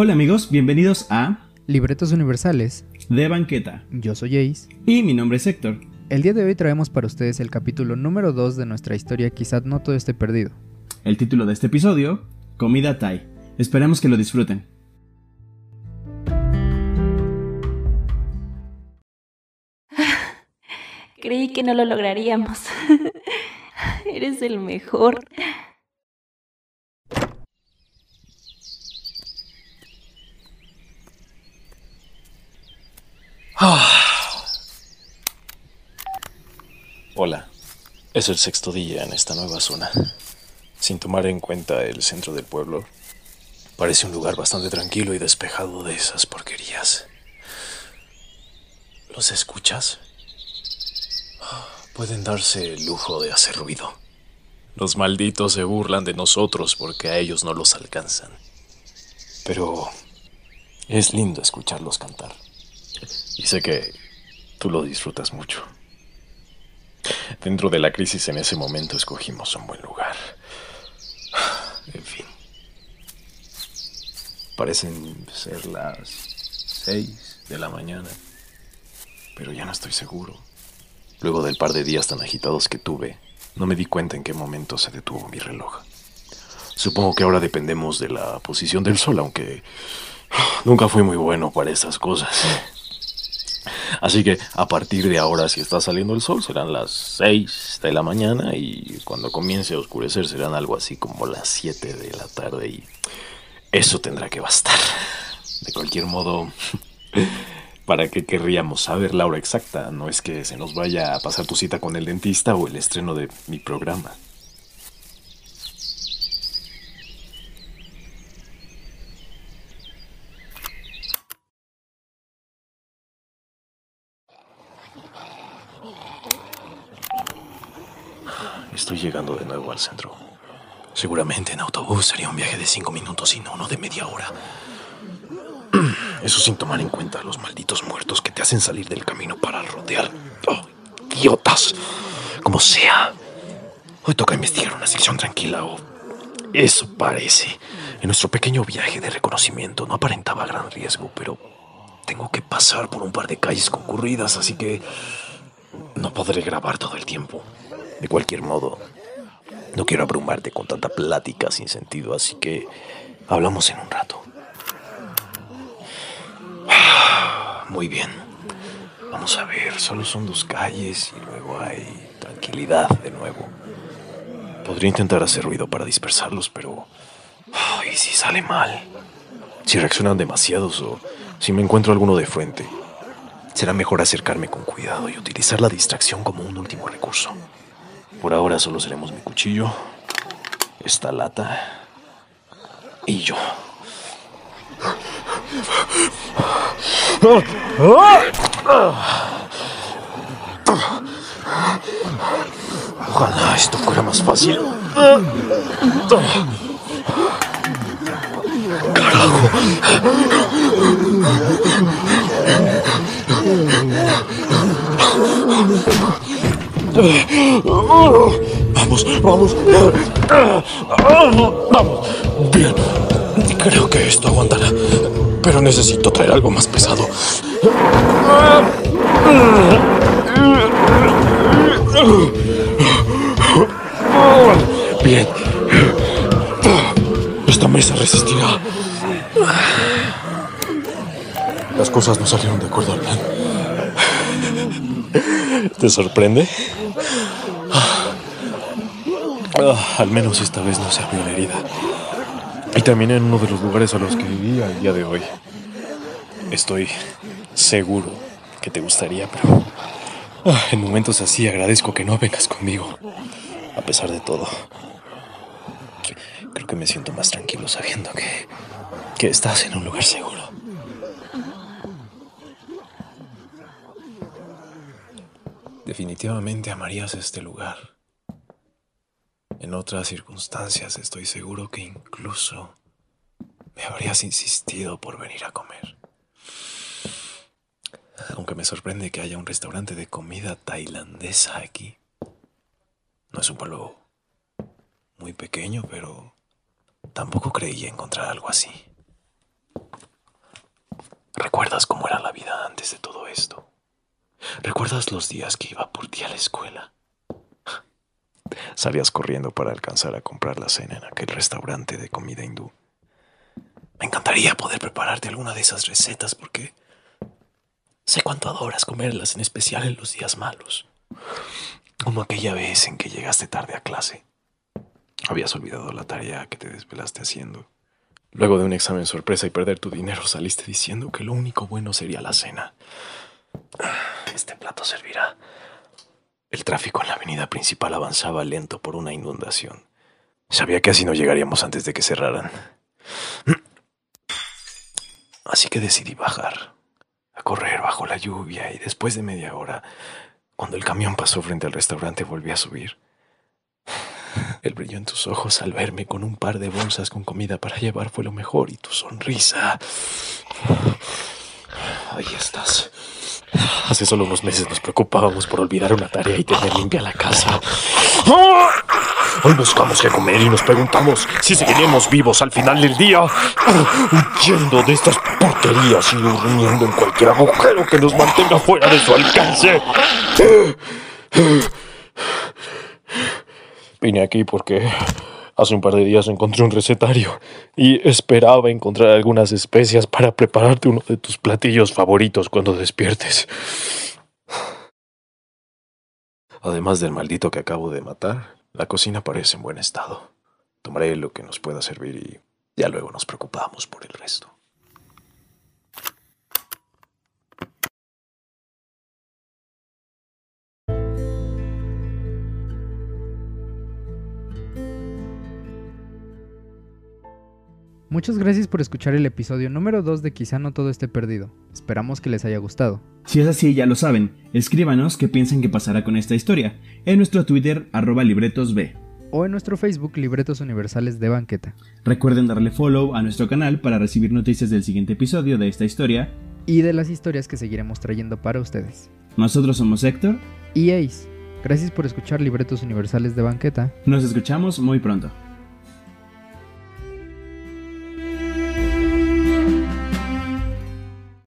Hola amigos, bienvenidos a Libretos Universales. De Banqueta. Yo soy Ace. Y mi nombre es Héctor. El día de hoy traemos para ustedes el capítulo número 2 de nuestra historia Quizá no todo esté perdido. El título de este episodio, Comida Thai. Esperamos que lo disfruten. Creí que no lo lograríamos. Eres el mejor. Hola, es el sexto día en esta nueva zona. Sin tomar en cuenta el centro del pueblo, parece un lugar bastante tranquilo y despejado de esas porquerías. ¿Los escuchas? Pueden darse el lujo de hacer ruido. Los malditos se burlan de nosotros porque a ellos no los alcanzan. Pero es lindo escucharlos cantar. Y sé que tú lo disfrutas mucho. Dentro de la crisis en ese momento escogimos un buen lugar. En fin. Parecen ser las seis de la mañana. Pero ya no estoy seguro. Luego del par de días tan agitados que tuve, no me di cuenta en qué momento se detuvo mi reloj. Supongo que ahora dependemos de la posición del sol, aunque nunca fui muy bueno para esas cosas. Así que a partir de ahora, si está saliendo el sol, serán las 6 de la mañana y cuando comience a oscurecer serán algo así como las 7 de la tarde y eso tendrá que bastar. De cualquier modo, ¿para qué querríamos saber la hora exacta? No es que se nos vaya a pasar tu cita con el dentista o el estreno de mi programa. Estoy llegando de nuevo al centro. Seguramente en autobús sería un viaje de cinco minutos y no uno de media hora. Eso sin tomar en cuenta los malditos muertos que te hacen salir del camino para rodear. ¡Oh, idiotas! Como sea. Hoy toca investigar una sección tranquila o... Eso parece. En nuestro pequeño viaje de reconocimiento no aparentaba gran riesgo, pero tengo que pasar por un par de calles concurridas, así que no podré grabar todo el tiempo. De cualquier modo, no quiero abrumarte con tanta plática sin sentido, así que hablamos en un rato. Muy bien. Vamos a ver, solo son dos calles y luego hay tranquilidad de nuevo. Podría intentar hacer ruido para dispersarlos, pero... ¿Y si sale mal? Si reaccionan demasiados o si me encuentro alguno de frente. Será mejor acercarme con cuidado y utilizar la distracción como un último recurso. Por ahora solo seremos mi cuchillo, esta lata y yo. Ojalá esto fuera más fácil. Carajo. Vamos, vamos. Vamos. Bien. Creo que esto aguantará. Pero necesito traer algo más pesado. Bien. Esta mesa resistirá. Las cosas no salieron de acuerdo al plan. ¿Te sorprende? Ah, al menos esta vez no se abrió la herida. Y también en uno de los lugares a los que viví al día de hoy. Estoy seguro que te gustaría, pero ah, en momentos así agradezco que no vengas conmigo. A pesar de todo, creo que me siento más tranquilo sabiendo que, que estás en un lugar seguro. Definitivamente amarías este lugar. En otras circunstancias estoy seguro que incluso me habrías insistido por venir a comer. Aunque me sorprende que haya un restaurante de comida tailandesa aquí. No es un pueblo muy pequeño, pero tampoco creí encontrar algo así. ¿Recuerdas cómo era la vida antes de todo esto? ¿Recuerdas los días que iba por ti a la escuela? Salías corriendo para alcanzar a comprar la cena en aquel restaurante de comida hindú. Me encantaría poder prepararte alguna de esas recetas porque sé cuánto adoras comerlas, en especial en los días malos. Como aquella vez en que llegaste tarde a clase. Habías olvidado la tarea que te desvelaste haciendo. Luego de un examen sorpresa y perder tu dinero, saliste diciendo que lo único bueno sería la cena. Este plato servirá. El tráfico en la avenida principal avanzaba lento por una inundación. Sabía que así no llegaríamos antes de que cerraran. Así que decidí bajar, a correr bajo la lluvia y después de media hora, cuando el camión pasó frente al restaurante, volví a subir. El brillo en tus ojos al verme con un par de bolsas con comida para llevar fue lo mejor y tu sonrisa. Ahí estás. Hace solo unos meses nos preocupábamos por olvidar una tarea y tener limpia la casa. Hoy buscamos qué comer y nos preguntamos si seguiremos vivos al final del día, huyendo de estas porquerías y durmiendo en cualquier agujero que nos mantenga fuera de su alcance. Vine aquí porque hace un par de días encontré un recetario y esperaba encontrar algunas especias para prepararte uno de tus platillos favoritos cuando despiertes. Además del maldito que acabo de matar, la cocina parece en buen estado. Tomaré lo que nos pueda servir y ya luego nos preocupamos por el resto. Muchas gracias por escuchar el episodio número 2 de Quizá no todo esté perdido. Esperamos que les haya gustado. Si es así, ya lo saben, escríbanos qué piensan que pasará con esta historia en nuestro Twitter arroba libretosb. O en nuestro Facebook Libretos Universales de Banqueta. Recuerden darle follow a nuestro canal para recibir noticias del siguiente episodio de esta historia Y de las historias que seguiremos trayendo para ustedes. Nosotros somos Héctor, Y Ace, gracias por escuchar Libretos Universales de Banqueta. nos escuchamos muy pronto.